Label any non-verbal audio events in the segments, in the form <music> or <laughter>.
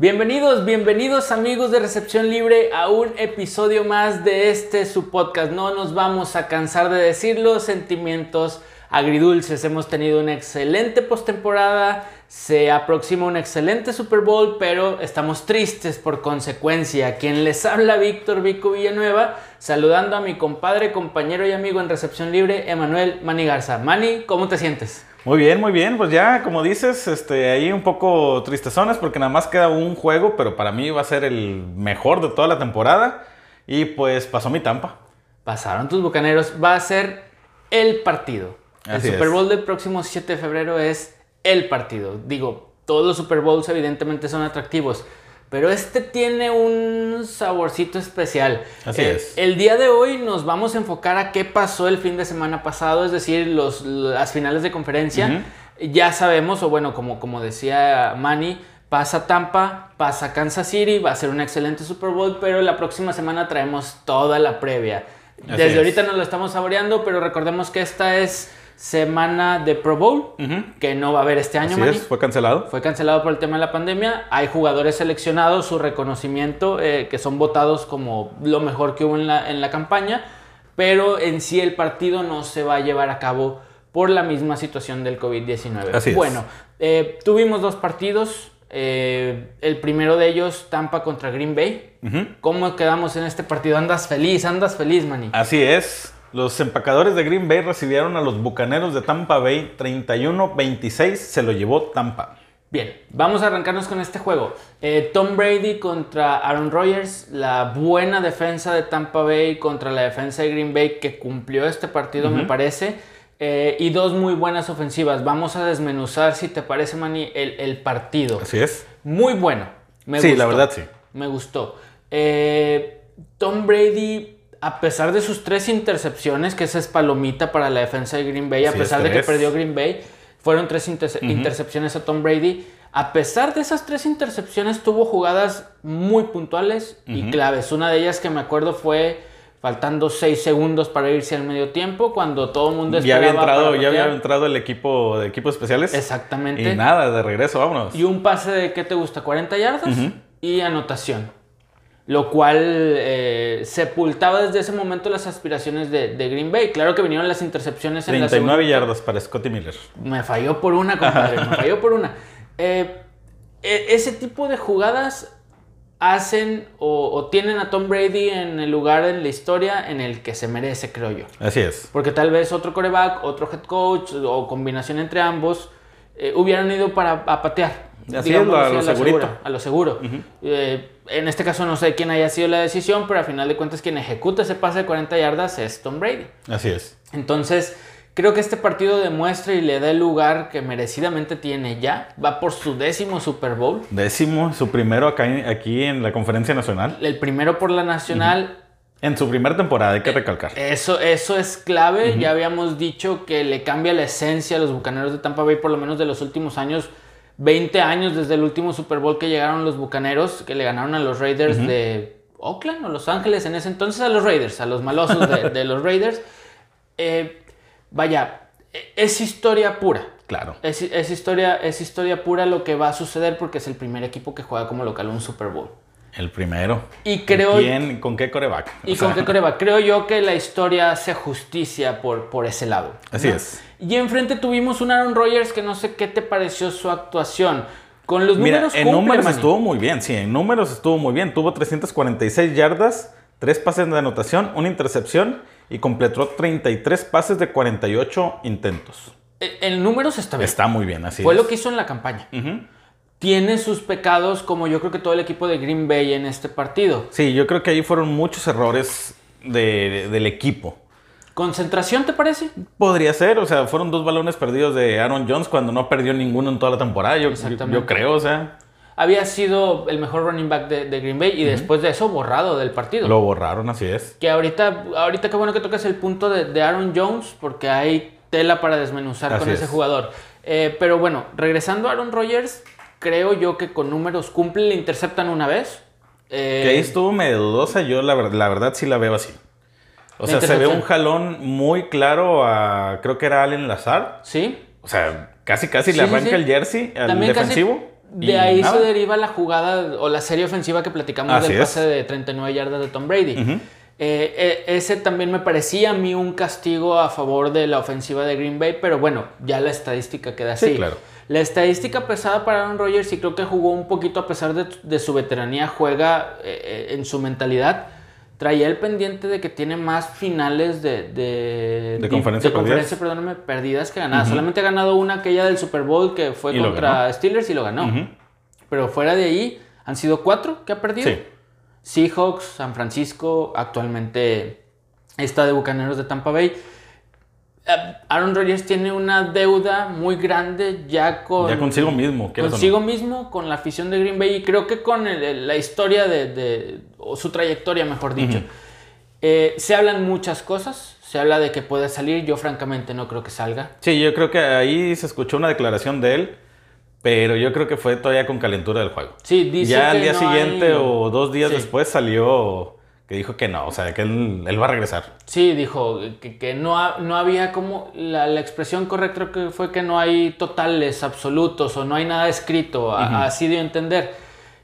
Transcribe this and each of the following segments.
Bienvenidos, bienvenidos amigos de Recepción Libre a un episodio más de este su podcast. No nos vamos a cansar de decirlo, sentimientos agridulces. Hemos tenido una excelente postemporada, se aproxima un excelente Super Bowl, pero estamos tristes por consecuencia. Quien les habla, Víctor Vico Villanueva, saludando a mi compadre, compañero y amigo en Recepción Libre, Emanuel Mani Garza. Mani, ¿cómo te sientes? Muy bien, muy bien. Pues ya, como dices, este, ahí un poco tristezones porque nada más queda un juego, pero para mí va a ser el mejor de toda la temporada. Y pues pasó mi Tampa. Pasaron tus bucaneros. Va a ser el partido. Así el Super es. Bowl del próximo 7 de febrero es el partido. Digo, todos los Super Bowls evidentemente son atractivos. Pero este tiene un saborcito especial. Así Eh, es. El día de hoy nos vamos a enfocar a qué pasó el fin de semana pasado, es decir, los, las finales de conferencia. Ya sabemos, o bueno, como, como decía Manny, pasa Tampa, pasa Kansas City, va a ser un excelente Super Bowl, pero la próxima semana traemos toda la previa. Así Desde es. ahorita nos lo estamos saboreando, pero recordemos que esta es semana de Pro Bowl, que no va a haber este año, Así es, fue cancelado. Fue cancelado por el tema de la pandemia. Hay jugadores seleccionados, su reconocimiento, eh, que son votados como lo mejor que hubo en la, en la campaña. Pero en sí el partido no se va a llevar a cabo por la misma situación del COVID-19. Así es. Bueno, eh, tuvimos dos partidos. eh, el primero de ellos, Tampa contra Green Bay. ¿Cómo quedamos en este partido? Andas feliz, andas feliz, Manny. Así es. Los empacadores de Green Bay recibieron a los bucaneros de Tampa Bay 31-26. Se lo llevó Tampa. Bien, vamos a arrancarnos con este juego. Eh, Tom Brady contra Aaron Rodgers, la buena defensa de Tampa Bay contra la defensa de Green Bay que cumplió este partido, me parece. Eh, y dos muy buenas ofensivas. Vamos a desmenuzar, si te parece, Manny, el, el partido. Así es. Muy bueno. Me Sí, gustó. la verdad, sí. Me gustó. Eh, Tom Brady, a pesar de sus tres intercepciones, que esa es palomita para la defensa de Green Bay, a Sí, pesar es de que perdió Green Bay, fueron tres interce- intercepciones a Tom Brady. A pesar de esas tres intercepciones, tuvo jugadas muy puntuales y claves. Una de ellas que me acuerdo fue faltando seis segundos para irse al medio tiempo, cuando todo el mundo Ya había esperaba entrado, ya había entrado el equipo de equipos especiales. Exactamente. Y nada, de regreso, vámonos. Y un pase de, ¿qué te gusta? 40 yardas y anotación. Lo cual eh, sepultaba desde ese momento las aspiraciones de, de Green Bay. Claro que vinieron las intercepciones en la 39 segunda. yardas para Scotty Miller. Me falló por una, compadre. me falló por una. Eh, e- ese tipo de jugadas hacen o, o tienen a Tom Brady en el lugar en la historia en el que se merece, creo yo. Así es. Porque tal vez otro coreback, otro head coach o combinación entre ambos eh, hubieran ido para a patear. Así digámoslo es, a lo segura, a lo seguro. Eh, en este caso no sé quién haya sido la decisión, pero a final de cuentas quien ejecuta ese pase de 40 yardas es Tom Brady. Así es. Entonces, creo que este partido demuestra y le da el lugar que merecidamente tiene ya. Va por su décimo Super Bowl. Décimo, su primero acá aquí en la conferencia nacional. El primero por la nacional. En su primera temporada, hay que recalcar. Eso, eso es clave. Ya habíamos dicho que le cambia la esencia a los bucaneros de Tampa Bay, por lo menos de los últimos años. 20 años desde el último Super Bowl que llegaron los bucaneros, que le ganaron a los Raiders de Oakland o Los Ángeles en ese entonces, a los Raiders, a los malosos de, de los Raiders. Eh, vaya, e- es historia pura. Claro. Es, es historia, es historia pura lo que va a suceder porque es el primer equipo que juega como local un Super Bowl. El primero. Y creo. ¿Quién? ¿Con qué coreback? ¿Y O sea, con qué coreback? Creo yo que la historia hace justicia por, por ese lado. Así ¿no? es. Y enfrente tuvimos un Aaron Rodgers que no sé qué te pareció su actuación. Con los Mira, números en cumple, números estuvo muy bien, sí, en números estuvo muy bien. Tuvo 346 yardas, 3 pases de anotación, una intercepción y completó 33 pases de 48 intentos. Eh, En números está bien. Está muy bien, así Fue es. lo que hizo en la campaña. Tiene sus pecados como yo creo que todo el equipo de Green Bay en este partido. Sí, yo creo que ahí fueron muchos errores de- del equipo. ¿Concentración te parece? Podría ser, o sea, fueron dos balones perdidos de Aaron Jones cuando no perdió ninguno en toda la temporada. Yo, yo creo, o sea, Había sido el mejor running back de, de Green Bay y después de eso borrado del partido. lo borraron, así es. Que ahorita, ahorita qué bueno que tocas el punto de, de Aaron Jones, porque hay tela para desmenuzar con ese es. jugador. Eh, pero bueno, regresando a Aaron Rodgers, creo yo que con números cumple, le interceptan una vez. Eh, Que ahí estuvo medio dudosa, yo la, la verdad sí la veo así. O sea, se ve un jalón muy claro a, creo que era Allen Lazar. Sí. O sea, casi casi Sí, le sí, arranca sí. el jersey al También defensivo. De ahí nada. se deriva la jugada o la serie ofensiva que platicamos Así del es. pase de 39 yardas de Tom Brady. Eh, eh, ese también me parecía a mí un castigo a favor de la ofensiva de Green Bay, pero bueno, ya la estadística queda Sí, así. claro. La estadística pesada para Aaron Rodgers y creo que jugó un poquito a pesar de, de su veteranía, juega eh, eh, en su mentalidad. Traía el pendiente de que tiene más finales de, de, De conferencia de perdidas. conferencia, perdóname, perdidas que ganadas. Solamente ha ganado una, aquella del Super Bowl que fue Y contra. Steelers y lo ganó. Pero fuera de ahí, han sido cuatro que ha perdido. Sí. Seahawks, San Francisco, actualmente está de Bucaneros de Tampa Bay. Eh, Aaron Rodgers tiene una deuda muy grande ya con... Ya consigo mismo, no. Consigo mismo, con la afición de Green Bay y creo que con el- la historia de, de- o su trayectoria, mejor dicho. Eh, se hablan muchas cosas, se habla de que puede salir, yo francamente no creo que salga. Sí, yo creo que ahí se escuchó una declaración de él, pero yo creo que fue todavía con calentura del juego. Sí, dice ya al que día no siguiente hay- o dos días Sí. después salió que dijo que no, o sea, que él, él va a regresar. Sí, dijo que, que no, ha- no había como, la, la expresión correcta que fue que no hay totales absolutos o no hay nada escrito, así dio a entender.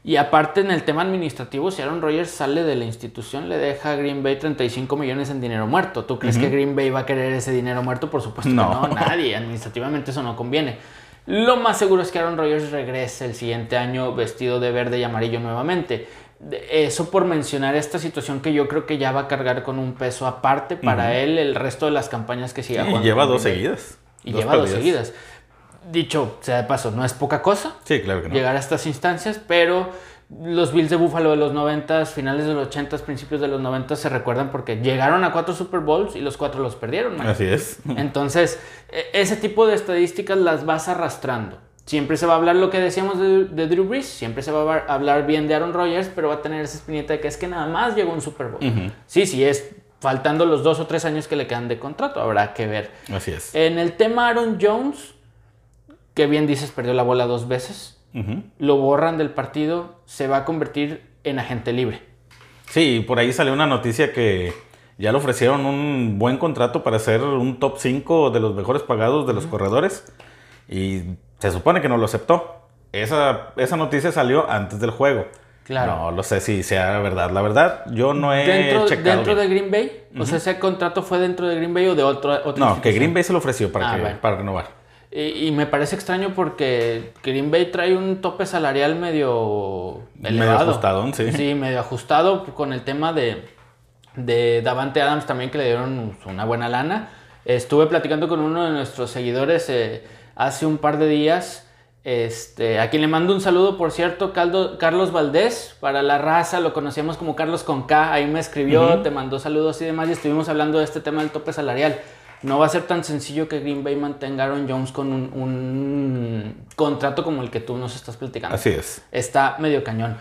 Y aparte en el tema administrativo, si Aaron Rodgers sale de la institución, le deja a Green Bay 35 millones en dinero muerto. ¿Tú crees que Green Bay va a querer ese dinero muerto? Por supuesto No. que no, nadie. Administrativamente eso no conviene. Lo más seguro es que Aaron Rodgers regrese el siguiente año vestido de verde y amarillo nuevamente. Eso por mencionar esta situación que yo creo que ya va a cargar con un peso aparte para él el resto de las campañas que siga Y jugando lleva dos seguidas. Y lleva dos seguidas. Dicho sea de paso, no es poca cosa Sí, claro que no. llegar a estas instancias, pero los Bills de Buffalo de los 90, finales de los 80, principios de los 90 se recuerdan porque llegaron a cuatro Super Bowls y los cuatro los perdieron. man. Así es. Entonces, e- ese tipo de estadísticas las vas arrastrando. Siempre se va a hablar lo que decíamos de, de Drew Brees, siempre se va a hablar bien de Aaron Rodgers, pero va a tener esa espinita de que es que nada más llegó un Super Bowl. Sí, sí, es faltando los dos o tres años que le quedan de contrato, habrá que ver. Así es. En el tema Aaron Jones, que bien dices, perdió la bola dos veces, lo borran del partido, se va a convertir en agente libre. Sí, por ahí salió una noticia que ya le ofrecieron un buen contrato para ser un top 5 de los mejores pagados de los corredores y se supone que no lo aceptó. Esa, esa noticia salió antes del juego. Claro. No lo sé si sea verdad. La verdad, yo no he dentro checado. dentro bien. de Green Bay, o sea, ese contrato fue dentro de Green Bay o de otro, otra No, que? Green Bay se lo ofreció para, Ah, que- bueno. para renovar. Y, y me parece extraño porque Green Bay trae un tope salarial medio Medio elevado. ajustadón, sí. Sí, medio ajustado con el tema de, de Davante Adams también que le dieron una buena lana. Estuve platicando con uno de nuestros seguidores eh, hace un par de días. Este, a quien le mando un saludo, por cierto, Caldo- Carlos Valdés, para la raza, lo conocíamos como Carlos con K, ahí me escribió, te mandó saludos y demás, y estuvimos hablando de este tema del tope salarial. No va a ser tan sencillo que Green Bay mantenga a Aaron Jones con un, un contrato como el que tú nos estás platicando. Así es. Está medio cañón.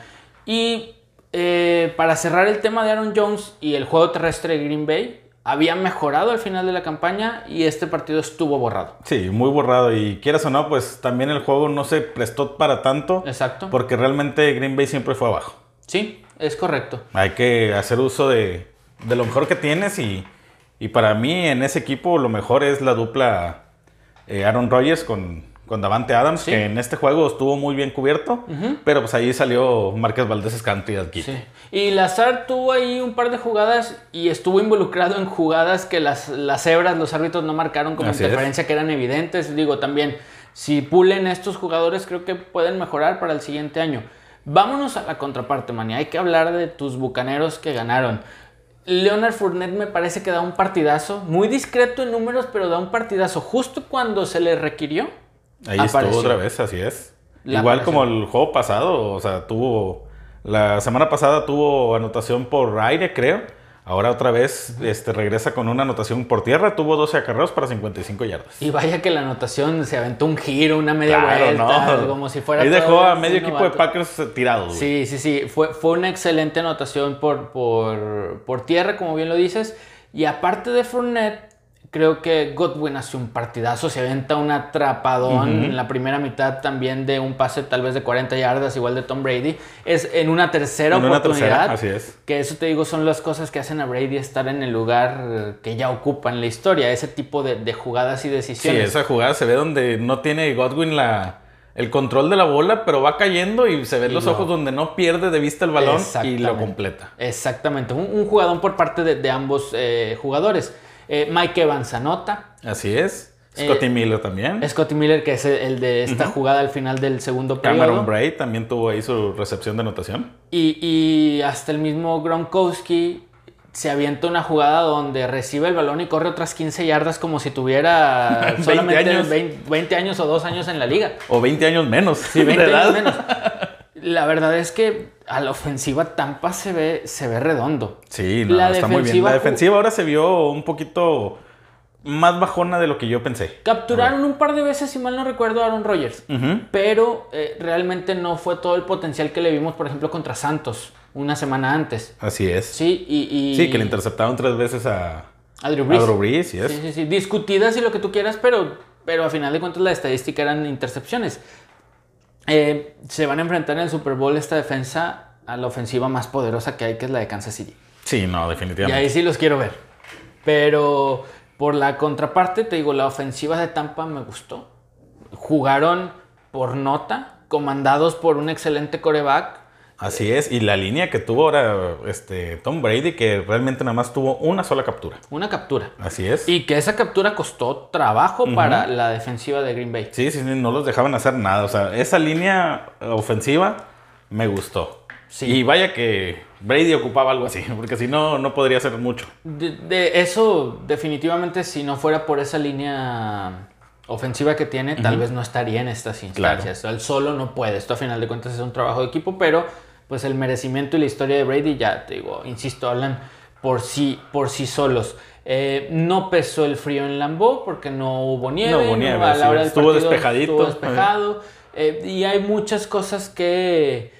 Y eh, para cerrar el tema de Aaron Jones y el juego terrestre de Green Bay, había mejorado al final de la campaña y este partido estuvo borrado. Sí, muy borrado. Y quieras o no, pues también el juego no se prestó para tanto. Exacto. Porque realmente Green Bay siempre fue abajo. Sí, es correcto. Hay que hacer uso de, de lo mejor que tienes y, y para mí en ese equipo lo mejor es la dupla eh, Aaron Rodgers con, con Davante Adams, Sí. que en este juego estuvo muy bien cubierto, pero pues ahí salió Márquez Valdés Escanto aquí. Sí. Y Lazar tuvo ahí un par de jugadas y estuvo involucrado en jugadas que las, las cebras, los árbitros no marcaron como Así es. interferencia, que eran evidentes. Digo, también, si pulen estos jugadores, creo que pueden mejorar para el siguiente año. Vámonos a la contraparte, Mani. Hay que hablar de tus bucaneros que ganaron. Leonard Fournette me parece que da un partidazo, muy discreto en números, pero da un partidazo justo cuando se le requirió. Ahí apareció. estuvo otra vez, así es. La Igual como el juego pasado, o sea, tuvo... La semana pasada tuvo anotación por aire, creo. Ahora otra vez este, regresa con una anotación por tierra. Tuvo 12 acarreos para 55 yardas. Y vaya que la anotación se aventó un giro, una media Claro, vuelta, no. como si fuera. Ahí dejó a medio equipo de. Packers eh, tirado. Sí, sí, sí. Fue, fue una excelente anotación por, por, por tierra, como bien lo dices. Y aparte de Fournette, creo que Godwin hace un partidazo. Se aventa un atrapadón en la primera mitad también de un pase tal vez de 40 yardas, igual de Tom Brady. Es en una tercera En una oportunidad. tercera, así es. Que eso te digo son las cosas que hacen a Brady estar en el lugar que ya ocupa en la historia. Ese tipo de, de jugadas y Sí, decisiones. esa jugada se ve donde no tiene Godwin la, el control de la bola, pero va cayendo y se ven los lo- ojos donde no pierde de vista el balón y lo completa. Exactamente, un, un jugador por parte de, de ambos eh, jugadores. Eh, Mike Evans anota. Así es. Eh, Scotty Miller también. Scotty Miller, que es el, de esta jugada al final del segundo periodo. Cameron Bray también tuvo ahí su recepción de anotación. Y, y hasta el mismo Gronkowski se avienta una jugada donde recibe el balón y corre otras 15 yardas como si tuviera 20 <laughs> solamente años. 20, 20 años o 2 años en la liga. O 20 años menos. Sí, 20 de edad. años menos. <laughs> La verdad es que a la ofensiva Tampa se ve, se ve redondo. Sí, no, La está muy bien. defensiva La defensiva ahora se vio un poquito más bajona de lo que yo pensé. Capturaron un par de veces, si mal no recuerdo, a Aaron Rodgers. Pero eh, realmente no fue todo el potencial que le vimos, por ejemplo, contra Santos una semana antes. Así es. Sí, y, y- Sí, que le interceptaron tres veces a, a Drew a Brees. Drew Brees, yes. Sí, sí, sí. Discutidas y lo que tú quieras, pero, pero a final de cuentas la estadística eran intercepciones. Eh, se van a enfrentar en el Super Bowl esta defensa a la ofensiva más poderosa que hay, que es la de Kansas City. Sí, no, Y definitivamente. ahí sí los quiero ver. Pero por la contraparte, te digo, la ofensiva de Tampa me gustó. Jugaron por nota, comandados por un excelente coreback. Así es. Y la línea que tuvo ahora este, Tom Brady, que realmente nada más tuvo una sola captura. Una captura. Así es. Y que esa captura costó trabajo para la defensiva de Green Bay. Sí, sí, sí, no los dejaban hacer nada. O sea, esa línea ofensiva me gustó. Sí. Y vaya que Brady ocupaba algo así, <laughs> porque si no, no podría hacer mucho. De, de eso, definitivamente, si no fuera por esa línea ofensiva que tiene, tal vez no estaría en estas instancias. Él solo no puede. Esto a final de cuentas es un trabajo de equipo, pero pues el merecimiento y la historia de Brady, ya te digo, insisto, hablan por sí, por sí solos. Eh, no pesó el frío en Lambeau porque no hubo nieve. No hubo nieve, a la sí, hora del estuvo partido despejadito. Estuvo despejado. Eh, y hay muchas cosas que,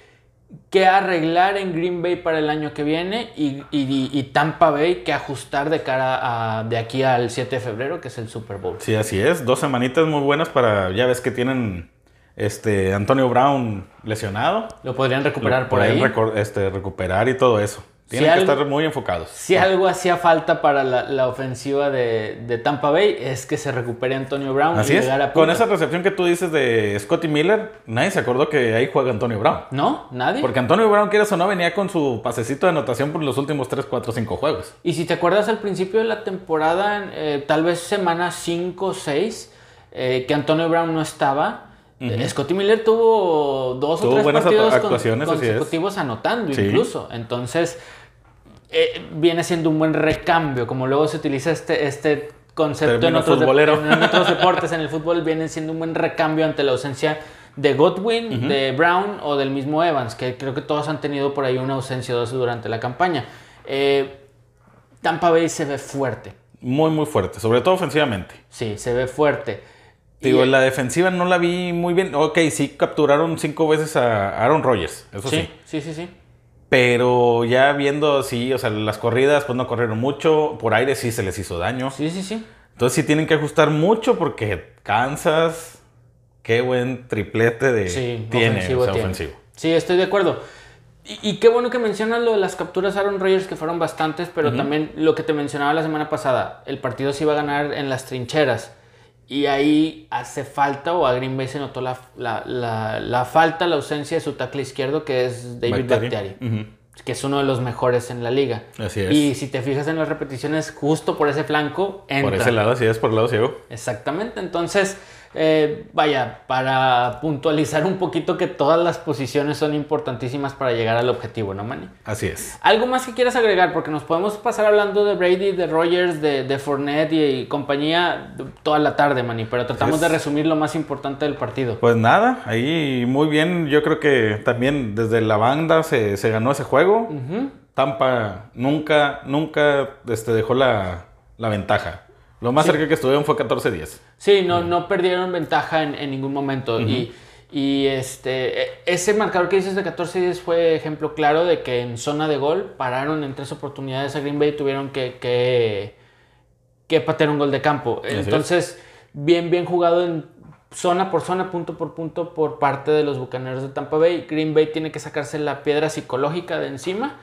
que arreglar en Green Bay para el año que viene y, y- y Tampa Bay que ajustar de cara a de aquí al 7 de febrero, que es el Super Bowl. Sí, así es. Dos semanitas muy buenas para, ya ves que tienen este Antonio Brown lesionado. Lo podrían recuperar Lo por ahí. pueden recor- este, recuperar y todo eso. Tienen Si que algo- estar muy enfocados. Si algo hacía falta para la, la ofensiva de, de Tampa Bay es que se recupere Antonio Brown Así y es. a Con esa recepción que tú dices de Scotty Miller, nadie se acordó que ahí juega Antonio Brown. ¿No? ¿Nadie? Porque Antonio Brown, quieras o no, venía con su pasecito de anotación por los últimos 3, 4, 5 juegos. Y si te acuerdas al principio de la temporada, eh, tal vez semana 5 o 6, que Antonio Brown no estaba, eh, Scotty Miller tuvo dos Tuvo o tres partidos con- consecutivos anotando Sí. incluso. Entonces, eh, viene siendo un buen recambio, como luego se utiliza este, este concepto en otros, en otros <laughs> deportes, en el fútbol, viene siendo un buen recambio ante la ausencia de Godwin, de Brown o del mismo Evans, que creo que todos han tenido por ahí una ausencia o dos durante la campaña. Eh, Tampa Bay se ve fuerte. Muy, muy fuerte, sobre todo ofensivamente. Sí, se ve fuerte. Digo, Y- la defensiva no la vi muy bien. Ok, sí capturaron cinco veces a Aaron Rodgers, eso sí. sí, sí, sí, sí. Pero ya viendo, sí, o sea, las corridas pues no corrieron mucho. Por aire sí se les hizo daño. Sí, sí, sí. Entonces sí tienen que ajustar mucho porque Kansas, qué buen triplete de Sí, tiene, ofensivo o sea, tiene. ofensivo. Sí, estoy de acuerdo. Y, y qué bueno que mencionas lo de las capturas a Aaron Rodgers, que fueron bastantes, pero también lo que te mencionaba la semana pasada, el partido se iba a ganar en las trincheras. Y ahí hace falta, o a Green Bay se notó la, la, la- la falta, la ausencia de su tackle izquierdo, que es David Ujú. que es uno de los mejores en la liga. Así es. Y si te fijas en las repeticiones, justo por ese flanco, entra. Por ese lado, sí es por el lado ciego. Exactamente, entonces, eh, vaya, para puntualizar un poquito que todas las posiciones son importantísimas para llegar al objetivo, ¿no, Manny? Así es. ¿Algo más que quieras agregar? Porque nos podemos pasar hablando de Brady, de Rogers, de, de Fournette y, y compañía toda la tarde, Manny, pero tratamos de resumir lo más importante del partido. Pues nada, ahí muy bien. Yo creo que también desde la banda se, se ganó ese juego. Tampa nunca, nunca este, dejó la, la ventaja. Lo más cerca que estuvieron fue 14-10. Sí, no, no perdieron ventaja en, en ningún momento. Y, y este, e- ese marcador que dices de 14-10 fue ejemplo claro de que en zona de gol pararon en tres oportunidades a Green Bay y tuvieron que, que, que patear un gol de campo. es. Entonces, bien, bien jugado en zona por zona, punto por punto por parte de los Bucaneros de Tampa Bay. Green Bay tiene que sacarse la piedra psicológica de encima.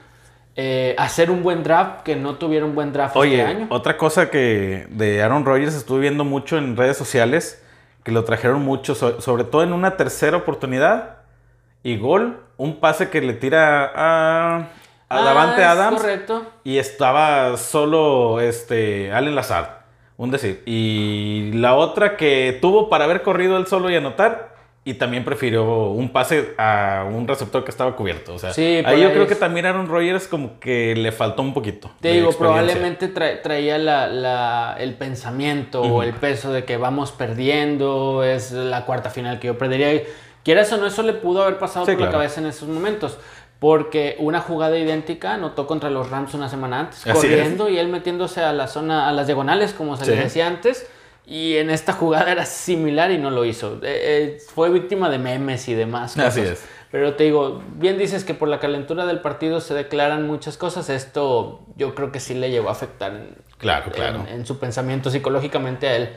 Eh, hacer un buen draft, que no tuvieron un buen draft Oye, este año. otra cosa que de Aaron Rodgers estuve viendo mucho en redes sociales, que lo trajeron mucho, so- sobre todo en una tercera oportunidad y gol, un pase que le tira a, a Ah, Davante Adams Correcto. y estaba solo este Allen Lazard, un decir. Y la otra que tuvo para haber corrido él solo y anotar y también prefirió un pase a un receptor que estaba cubierto, o sea, Sí, ahí yo ahí creo es- que también Aaron Rodgers como que le faltó un poquito. Te digo, probablemente tra- traía la, la- el pensamiento o el peso de que vamos perdiendo, es la cuarta final que yo perdería. Y Quieras o no, eso le pudo haber pasado Sí, por la cabeza en esos momentos. Porque una jugada idéntica anotó contra los Rams una semana antes, Así corriendo y él metiéndose a la zona, a las diagonales, como se Sí. les decía antes. Y en esta jugada era similar y no lo hizo. Eh, eh, fue víctima de memes y demás. Así cosas. es. Pero te digo, bien dices que por la calentura del partido se declaran muchas cosas. Esto yo creo que sí le llegó a afectar en, Claro, claro. en, en su pensamiento psicológicamente a él.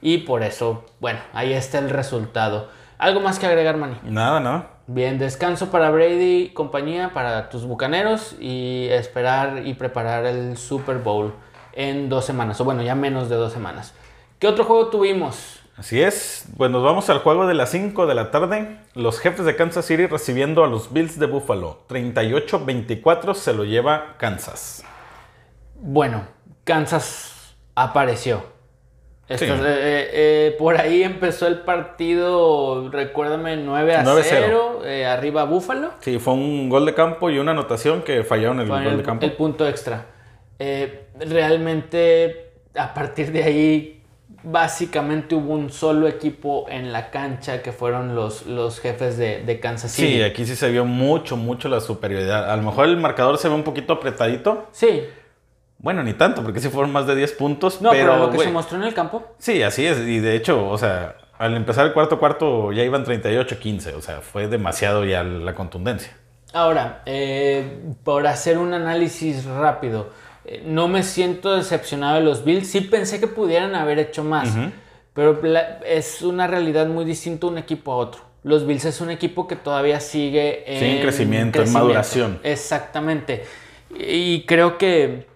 Y por eso, bueno, ahí está el resultado. ¿Algo más que agregar, Manny? Nada, nada. Bien, descanso para Brady y compañía, para tus bucaneros y esperar y preparar el Super Bowl en dos semanas, o bueno, ya menos de dos semanas. ¿Qué otro juego tuvimos? Así es, pues nos vamos al juego de las 5 de la tarde. Los jefes de Kansas City recibiendo a los Bills de Buffalo. 38-24 se lo lleva Kansas. Bueno, Kansas apareció. Sí. eh, eh, eh, por ahí empezó el partido, recuérdame, 9 a 9-0. 0, eh, arriba Buffalo. Sí, fue un gol de campo y una anotación que fallaron el Fue gol el, de campo. el punto extra. Realmente, a partir de ahí, básicamente hubo un solo equipo en la cancha que fueron los, los jefes de, de Kansas City. Sí, aquí sí se vio mucho, mucho la superioridad. A lo mejor el marcador se ve un poquito apretadito. Sí, Bueno, ni tanto, porque sí fueron más de 10 puntos. no, pero, pero, lo que se mostró en el campo, Sí, así es. Y de hecho, o sea, al empezar el cuarto cuarto ya iban 38-15. O sea, fue demasiado ya la contundencia. Ahora, eh, por hacer un análisis rápido, no me siento decepcionado de los Bills. Sí pensé que pudieran haber hecho más, pero es una realidad muy distinta un equipo a otro. Los Bills es un equipo que todavía sigue en, Sí, en crecimiento, en maduración. Exactamente. Y creo que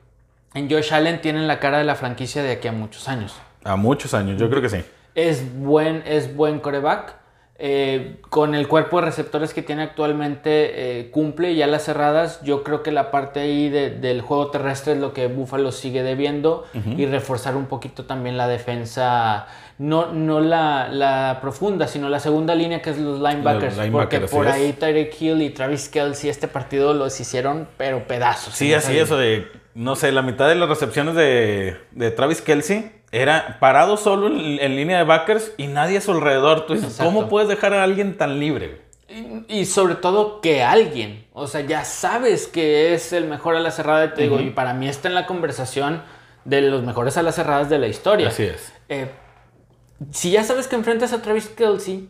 en Josh Allen tienen la cara de la franquicia de aquí a muchos años. A muchos años, yo creo que sí. Es buen, es buen coreback. Eh, con el cuerpo de receptores que tiene actualmente eh, cumple ya las cerradas. Yo creo que la parte ahí de- del juego terrestre es lo que Buffalo sigue debiendo y reforzar un poquito también la defensa, no, no la, la profunda, sino la segunda línea que es los linebackers. Los porque linebackers, por ahí Tyreek Hill y Travis Kelsey este partido los hicieron pero pedazos. Sí, así eso de, no sé, la mitad de las recepciones de, de Travis Kelsey era parado solo en, en línea de backers y nadie a su alrededor. Tú dices, Exacto. ¿cómo puedes dejar a alguien tan libre? Y, y sobre todo que alguien, o sea, ya sabes que es el mejor a la cerrada, te digo, y para mí está en la conversación de los mejores a las cerradas de la historia. Así es. Eh, si ya sabes que enfrentas a Travis Kelsey,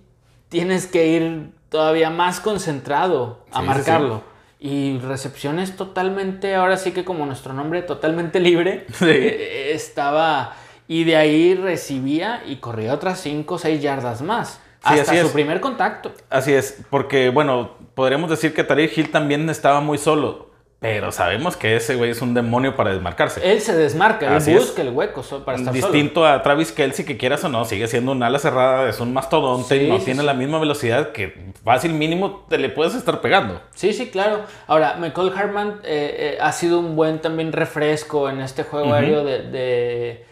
tienes que ir todavía más concentrado a Sí, sí, marcarlo. Y recepciones totalmente, ahora sí que como nuestro nombre, totalmente libre, <laughs> Sí. eh, estaba... Y de ahí recibía y corría otras 5 o 6 yardas más. Sí, hasta así su es. primer contacto. Así es, porque bueno, podríamos decir que Tariq Hill también estaba muy solo, pero sabemos que ese güey es un demonio para desmarcarse. Él se desmarca, él busca el hueco so- para estar solo. Distinto a Travis Kelsey, que quieras o no, sigue siendo un ala cerrada, es un mastodonte, Sí, no sí, tiene sí. la misma velocidad que fácil mínimo te le puedes estar pegando. Sí, sí, claro. Ahora, Michael Hartman eh, eh, ha sido un buen también refresco en este juego aéreo de, de,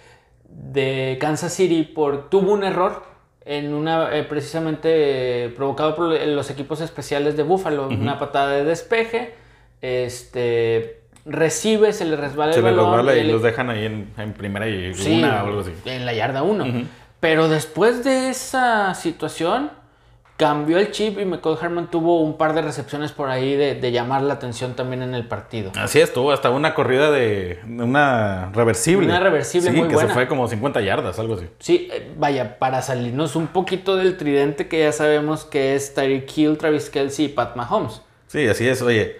de Kansas City. Por, tuvo un error en una, eh, precisamente eh, provocado por los equipos especiales de Buffalo. Una patada de despeje. Este recibe, se le resbala Se el le balón. resbala y el- los dejan ahí en, en primera y Sí, una o algo así. En la yarda 1. Pero después de esa situación, cambió el chip y McCall Harman tuvo un par de recepciones por ahí de, de llamar la atención también en el partido. Así estuvo, hasta una corrida de una reversible. Una reversible sí, muy que buena. se fue como 50 yardas, algo así. Sí, eh, vaya, para salirnos un poquito del tridente que ya sabemos que es Tyreek Hill, Travis Kelsey y Pat Mahomes. Sí, así es. Oye,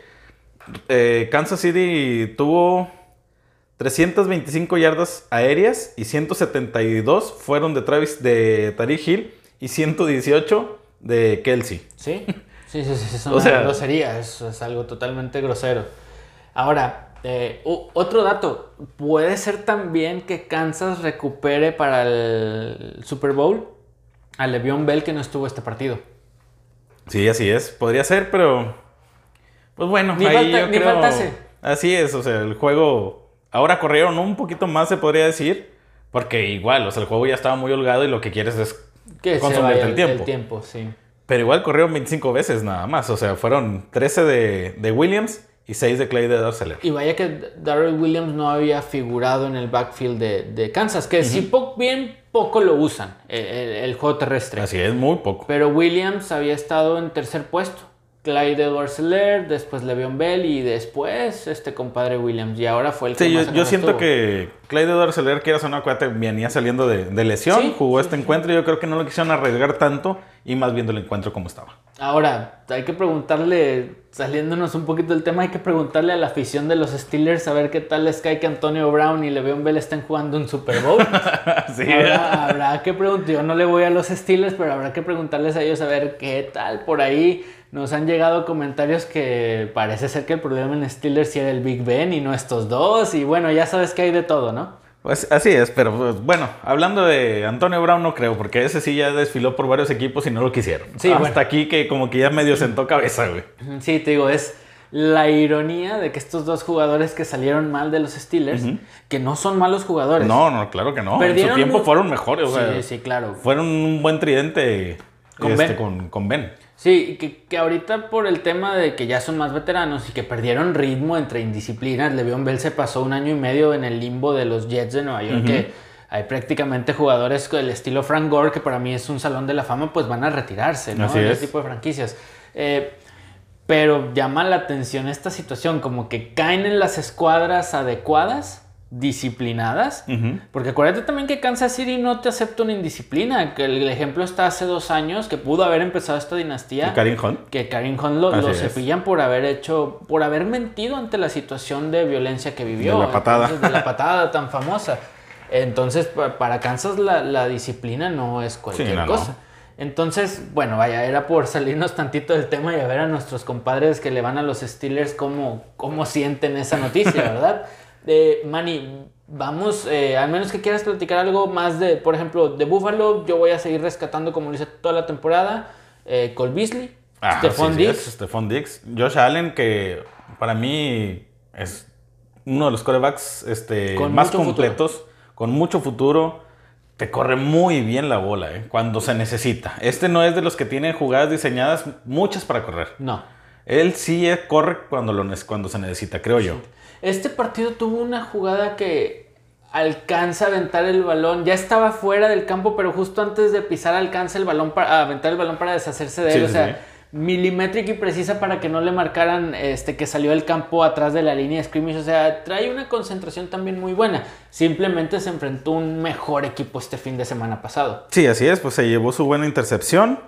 eh, Kansas City tuvo 325 yardas aéreas y 172 fueron de Travis de Tariq Hill y 118 de Kelsey. ¿Sí? Sí, sí, sí, es <laughs> O una sea- grosería, es, es algo totalmente grosero. Ahora, eh, otro dato, puede ser también que Kansas recupere para el Super Bowl a Le'Veon Bell que no estuvo este partido. Sí, así es. Podría ser, pero. Pues bueno, Ni ahí falta- yo ni creo- faltase. Así es, o sea, el juego. Ahora corrieron un poquito más, se podría decir. Porque igual, o sea, el juego ya estaba muy holgado y lo que quieres es Que vaya el tiempo. El tiempo, sí. Pero igual corrieron 25 veces nada más. O sea, fueron 13 de, de Williams y 6 de Clay de Dorseler. Y vaya que Darrell Williams no había figurado en el backfield de, de Kansas, que po- bien poco lo usan, el, el- el juego terrestre. Así es, muy poco. Pero Williams había estado en tercer puesto. Clyde edwards helaire después Le'Veon Bell y después este compadre Williams. Y ahora fue el que Sí, más yo, siento que Clyde Dorseler, que era una cuate, venía saliendo de, de lesión, Sí, jugó este encuentro y yo creo que no lo quisieron arriesgar tanto y más viendo el encuentro como estaba. Ahora, hay que preguntarle, saliéndonos un poquito del tema, hay que preguntarle a la afición de los Steelers a ver qué tal les cae que Antonio Brown y Le'Veon Bell estén jugando un Super Bowl. <laughs> sí, Habrá, habrá que preguntar, yo no le voy a los Steelers, pero habrá que preguntarles a ellos a ver qué tal. Por ahí nos han llegado comentarios que parece ser que el problema en Steelers sí era el Big Ben y no estos dos. Y bueno, ya sabes que hay de todo, ¿no? Pues así es, pero pues, bueno, hablando de Antonio Brown no creo, porque ese sí ya desfiló por varios equipos y no lo quisieron. Sí, Hasta bueno. aquí que como que ya medio sentó cabeza, güey. Sí, te digo, es la ironía de que estos dos jugadores que salieron mal de los Steelers, que no son malos jugadores. No, no, claro que no. En Perdieron su tiempo fueron mejores, o sea, sí, sí, claro. fueron un buen tridente Con este, Ben. Con, con Ben. Sí, que, que ahorita por el tema de que ya son más veteranos y que perdieron ritmo entre indisciplinas, Le'Veon Bell se pasó un año y medio en el limbo de los Jets de Nueva York, que hay prácticamente jugadores del estilo Frank Gore, que para mí es un salón de la fama, pues van a retirarse, ¿no? Así En es. ese tipo de franquicias. Eh, pero llama la atención esta situación, como que caen en las escuadras adecuadas, disciplinadas, porque acuérdate también que Kansas City no te acepta una indisciplina, que el ejemplo está hace dos años, que pudo haber empezado esta dinastía, Y Karim Hunt. que Karim Hunt lo, lo cepillan por haber hecho, por haber mentido ante la situación de violencia que vivió. De la patada. Entonces, de la patada tan famosa. Entonces, pa- para Kansas la, la disciplina no es cualquier Sí, no, no. cosa. Entonces, bueno, vaya, era por salirnos tantito del tema y a ver a nuestros compadres que le van a los Steelers cómo, cómo sienten esa noticia, <laughs> ¿verdad? Eh, Manny, vamos, eh, al menos que quieras platicar algo más de, por ejemplo, de Buffalo, yo voy a seguir rescatando como lo hice toda la temporada, eh, Cole Beasley, Ah, Stephon sí, sí, Diggs, es Stephon Diggs. Josh Allen, que para mí es uno de los corebacks este, Con más completos, con mucho futuro. Te corre muy bien la bola eh, cuando se necesita. Este no es de los que tiene jugadas diseñadas muchas para correr. no. Él sí corre cuando, lo, cuando se necesita, creo yo. Este partido tuvo una jugada que alcanza a aventar el balón. Ya estaba fuera del campo, pero justo antes de pisar alcanza el balón para a aventar el balón para deshacerse de él. Sí, o sea, sí. milimétrica y precisa para que no le marcaran este que salió del campo atrás de la línea de scrimmage. O sea, trae una concentración también muy buena. Simplemente se enfrentó a un mejor equipo este fin de semana pasado. Sí, así es, pues se llevó su buena intercepción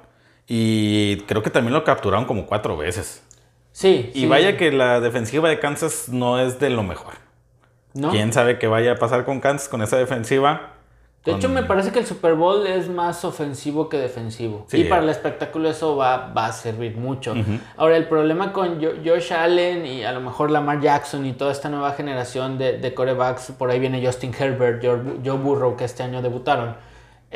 y creo que también lo capturaron como cuatro veces. Sí. Y sí, vaya sí. que la defensiva de Kansas no es de lo mejor. ¿No? ¿Quién sabe qué vaya a pasar con Kansas con esa defensiva? De Con- hecho, me parece que el Super Bowl es más ofensivo que defensivo. Sí. y para el espectáculo eso va, va a servir mucho. Ahora, el problema con Jo- Josh Allen y a lo mejor Lamar Jackson y toda esta nueva generación de, de corebacks, por ahí viene Justin Herbert, Joe Burrow, que este año debutaron,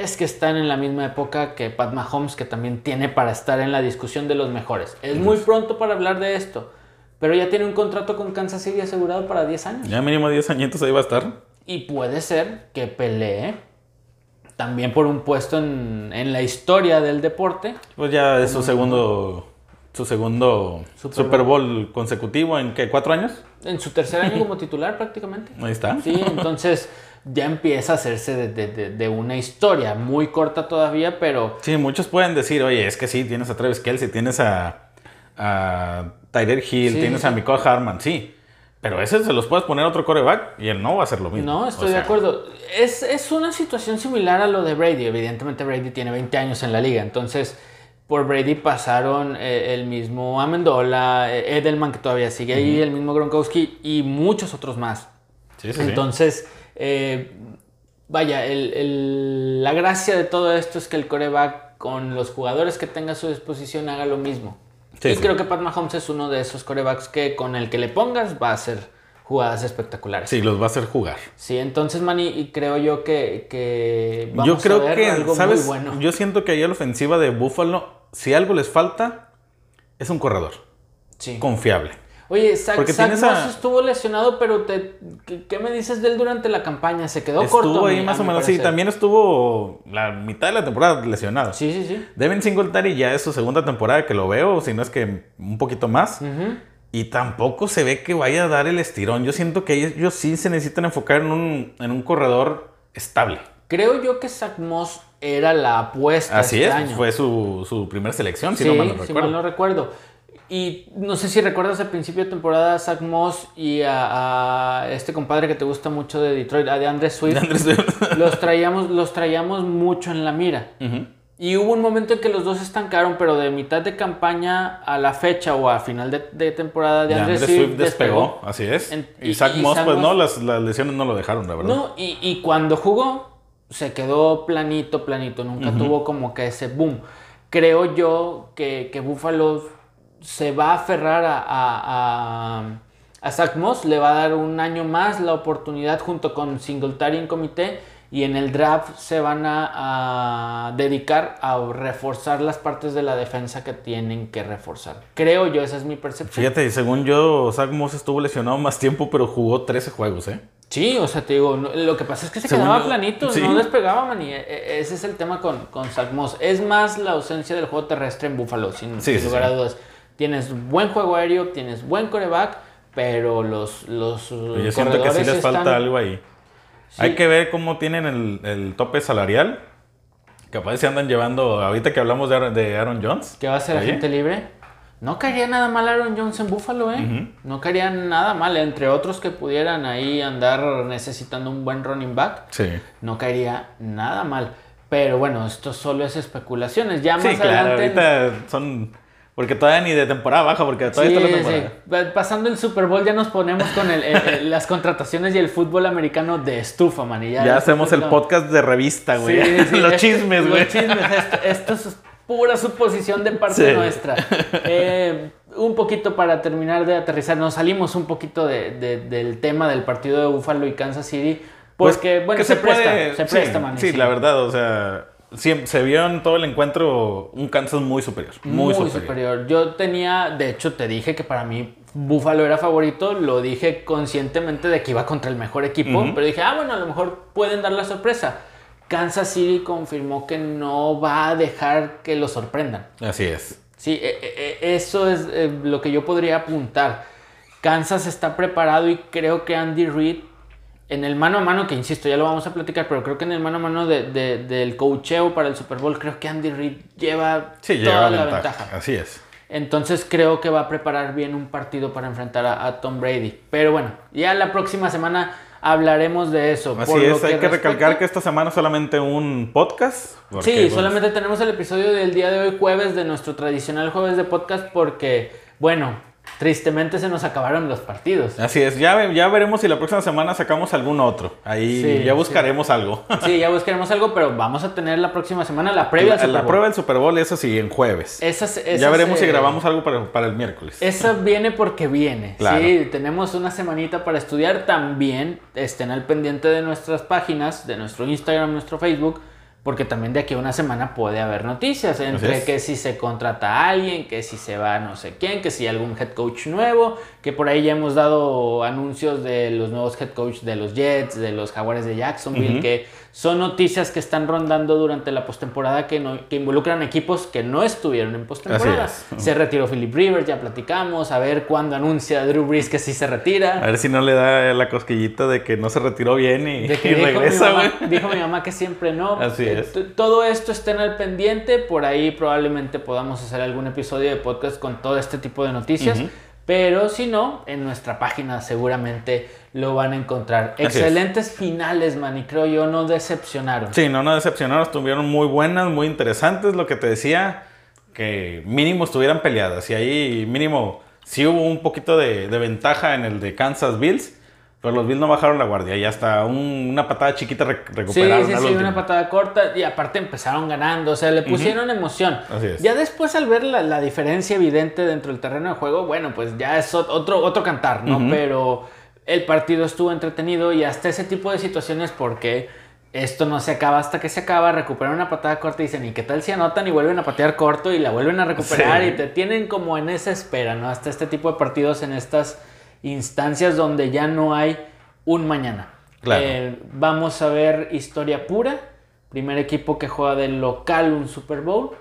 es que están en la misma época que Pat Mahomes, que también tiene para estar en la discusión de los mejores. Es muy pronto para hablar de esto, pero ya tiene un contrato con Kansas City asegurado para 10 años. Ya mínimo 10 añitos ahí va a estar. Y puede ser que pelee también por un puesto en, en la historia del deporte. Pues ya es su segundo, su segundo Super Super, Bowl consecutivo en qué, cuatro años. En su tercer año como titular prácticamente. Ahí está. Sí, entonces ya empieza a hacerse de, de- de- de una historia muy corta todavía, pero Sí, muchos pueden decir, oye, es que sí, tienes a Travis Kelsey, tienes a, a Tyler Hill, Sí, tienes sí. a Mikoy Harman, sí. Pero ese se los puedes poner a otro coreback y él no va a hacer lo mismo. no, O estoy de acuerdo. Es, es una situación similar a lo de Brady. Evidentemente Brady tiene 20 años en la liga, entonces por Brady pasaron eh, el mismo Amendola, eh, Edelman que todavía sigue ahí, el mismo Gronkowski y muchos otros más. Sí. Entonces, eh, vaya, el- el- la gracia de todo esto es que el coreback con los jugadores que tenga a su disposición haga lo mismo. Sí, y sí. creo que Pat Mahomes es uno de esos corebacks que con el que le pongas va a ser jugadas espectaculares. Sí, los va a hacer jugar. Sí, entonces, Manny, y creo yo que, que yo creo que, ¿sabes? bueno. Yo siento que ahí a la ofensiva de Buffalo, si algo les falta, es un corredor. Sí. Confiable. Oye, Zach, Moss estuvo lesionado, pero te, ¿qué, me dices de él durante la campaña? ¿Se quedó corto? Estuvo ahí más o menos, sí. También estuvo la mitad de la temporada lesionado. Sí, sí, sí. Devin Singletary ya es su segunda temporada que lo veo, si no es que un poquito más. Y tampoco se ve que vaya a dar el estirón. Yo siento que ellos sí se necesitan enfocar en un, en un corredor estable. Creo yo que Zach Moss era la apuesta. Así este es, fue su, su primera selección, si no mal no recuerdo. Si mal no recuerdo. Y no sé si recuerdas al principio de temporada a Zach Moss y a, este compadre que te gusta mucho de Detroit, a de Andre Swift. <laughs> los, traíamos, los traíamos mucho en la mira. Y hubo un momento en que los dos estancaron, pero de mitad de campaña a la fecha o a final de, temporada de, Andrés Swift, despegó. Así es. y, Zach Moss, pues no, las, lesiones no lo dejaron, la verdad. No, y, cuando jugó, se quedó planito, planito. Nunca tuvo como que ese boom. Creo yo que, que Buffalo se va a aferrar a, a, a, Zach Moss, le va a dar un año más la oportunidad junto con Singletary en comité y en el draft se van a, dedicar a reforzar las partes de la defensa que tienen que reforzar. Creo yo, esa es mi percepción. Fíjate, según yo, Zach Moss estuvo lesionado más tiempo, pero jugó 13 juegos, ¿eh? Sí, o sea, te digo, lo que pasa es que se quedaba planito, no despegaba, man, y e, ese es el tema con, con Zach Moss. Es más la ausencia del juego terrestre en Buffalo, sin, lugar a dudas. Tienes buen juego aéreo, tienes buen coreback, pero los, los Yo siento que sí les falta algo ahí. Hay que ver cómo tienen el, tope salarial. Capaz se andan llevando, ahorita que hablamos de Aaron, de Aaron Jones. ¿Qué va a ser agente libre? No caería nada mal Aaron Jones en Buffalo, ¿eh? No caería nada mal, entre otros que pudieran ahí andar necesitando un buen running back. Sí. No caería nada mal. Pero bueno, esto solo es especulaciones. Ya más sí, claro, ahorita son porque todavía ni de temporada baja, porque todavía está la temporada. Sí. Pasando el Super Bowl ya nos ponemos con <laughs> las contrataciones y el fútbol americano de estufa, man. ya, hacemos el podcast de revista, güey. <laughs> los chismes, güey. Los chismes. Esto, es pura suposición de parte nuestra. <laughs> Eh, un poquito para terminar de aterrizar, nos salimos un poquito del tema del partido de Buffalo y Kansas City. Pues porque, bueno, se, presta, se presta, man. Sí, la verdad, o sea se vio en todo el encuentro un Kansas muy superior. Muy, superior. Yo tenía, de hecho, te dije que para mí Buffalo era favorito. Lo dije conscientemente de que iba contra el mejor equipo. Pero dije, ah, bueno, a lo mejor pueden dar la sorpresa. Kansas City confirmó que no va a dejar que lo sorprendan. Así es. Sí, e, e, e, eso es eh, lo que yo podría apuntar. Kansas está preparado y creo que Andy Reid en el mano a mano, que insisto, ya lo vamos a platicar, pero creo que en el mano a mano del coacheo para el Super Bowl, creo que Andy Reid lleva toda la ventaja. Así es. Entonces creo que va a preparar bien un partido para enfrentar a, Tom Brady. Pero bueno, ya la próxima semana hablaremos de eso. Así es, hay que recalcar que esta semana solamente un podcast. sí, solamente tenemos el episodio del día de hoy, jueves, de nuestro tradicional jueves de podcast, porque, bueno, Tristemente se nos acabaron los partidos. Así es, ya, ya veremos si la próxima semana sacamos algún otro. Ahí ya buscaremos algo. Sí, ya buscaremos algo, pero vamos a tener la próxima semana la previa la, La prueba del Super Bowl, eso sí, en jueves. ya veremos si grabamos algo para, el miércoles. Eso viene porque viene. Sí, tenemos una semanita para estudiar. También estén al pendiente de nuestras páginas, de nuestro Instagram, nuestro Facebook porque también de aquí a una semana puede haber noticias entre que si se contrata a alguien, que si se va no sé quién, que si hay algún head coach nuevo, que por ahí ya hemos dado anuncios de los nuevos head coach de los Jets, de los Jaguares de Jacksonville, que son noticias que están rondando durante la postemporada que, que involucran equipos que no estuvieron en postemporada. Se retiró Philip Rivers, ya platicamos, a ver cuándo anuncia Drew Brees que sí se retira. A ver si no le da la cosquillita de que no se retiró bien y, <laughs> regresa, güey. Dijo, mi mamá que siempre no. Así es. Todo esto está en el pendiente, por ahí probablemente podamos hacer algún episodio de podcast con todo este tipo de noticias. Pero si no, en nuestra página seguramente lo van a encontrar. Excelentes finales, man, y creo yo no decepcionaron. Sí, no, no decepcionaron, estuvieron muy buenas, muy interesantes. Lo que te decía, que mínimo estuvieran peleadas. Y ahí mínimo sí hubo un poquito de, ventaja en el de Kansas Bills. Pero los Bills no bajaron la guardia y hasta una patada chiquita recuperaron. Sí, sí, sí, una patada corta y aparte empezaron ganando, o sea, le pusieron emoción. Así es. Ya después al ver la, diferencia evidente dentro del terreno de juego, bueno, pues ya es otro, otro cantar, ¿no? Pero el partido estuvo entretenido y hasta ese tipo de situaciones porque esto no se acaba hasta que se acaba, recuperan una patada corta y dicen, ¿y qué tal si anotan y vuelven a patear corto y la vuelven a recuperar Sí. y te tienen como en esa espera, ¿no? Hasta este tipo de partidos en estas instancias donde ya no hay un mañana. Claro. Eh, vamos a ver historia pura, primer equipo que juega del local un Super Bowl.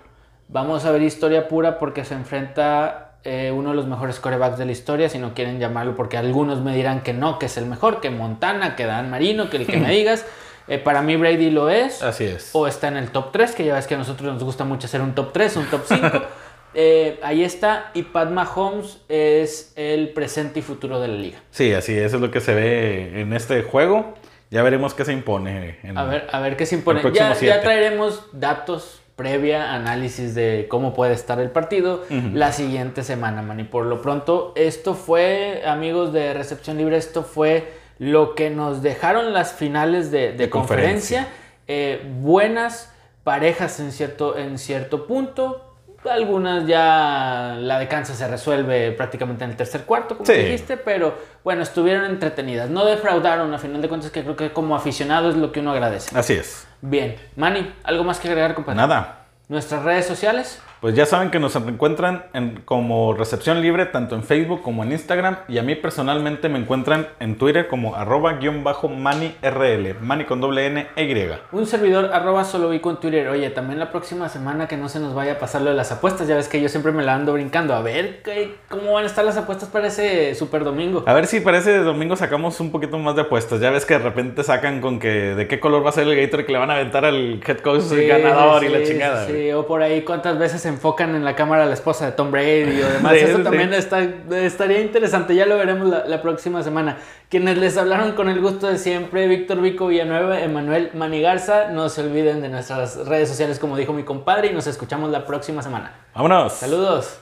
Vamos a ver historia pura porque se enfrenta eh, uno de los mejores corebacks de la historia, si no quieren llamarlo, porque algunos me dirán que no, que es el mejor, que Montana, que Dan Marino, que el que me <laughs> digas. Eh, para mí Brady lo es. Así es. O está en el top 3, que ya ves que a nosotros nos gusta mucho hacer un top 3, un top 5. <laughs> Eh, ahí está. Y Pat Mahomes es el presente y futuro de la liga. Sí, así es, eso es lo que se ve en este juego. Ya veremos qué se impone. en- A ver, a ver qué se impone. Ya, traeremos datos previa, análisis de cómo puede estar el partido la siguiente semana, man. Y por lo pronto, esto fue, amigos de Recepción Libre, esto fue lo que nos dejaron las finales de, de De conferencia. conferencia. Eh, buenas parejas en cierto, en cierto punto. Algunas ya la de Kansas se resuelve prácticamente en el tercer cuarto, como Sí. dijiste, pero bueno, estuvieron entretenidas. No defraudaron, a final de cuentas, que creo que como aficionado es lo que uno agradece. Así es. Bien, Manny, ¿algo más que agregar, compadre? Nada. Nuestras redes sociales. Pues ya saben que nos encuentran en- como Recepción Libre tanto en Facebook como en Instagram y a mí personalmente me encuentran en Twitter como arroba guion bajo manirl, mani con doble n e y. Un servidor arroba solo vi con Twitter. Oye, también la próxima semana que no se nos vaya a pasar lo de las apuestas. Ya ves que yo siempre me la ando brincando. A ver qué- cómo van a estar las apuestas para ese super domingo. A ver si para ese domingo sacamos un poquito más de apuestas. Ya ves que de repente sacan con que de qué color va a ser el Gator que le van a aventar al head coach Sí, ganador y la chingada. Sí, o por ahí cuántas veces enfocan en la cámara a la esposa de Tom Brady o demás. <laughs> Eso también está, estaría interesante. Ya lo veremos la, la próxima semana. Quienes les hablaron con el gusto de siempre, Víctor Vico Villanueva, Emanuel Manigarza. No se olviden de nuestras redes sociales, como dijo mi compadre, y nos escuchamos la próxima semana. Vámonos. Saludos.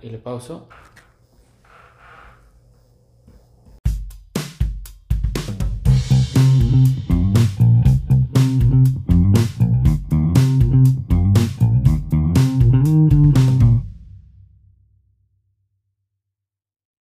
Y le pauso.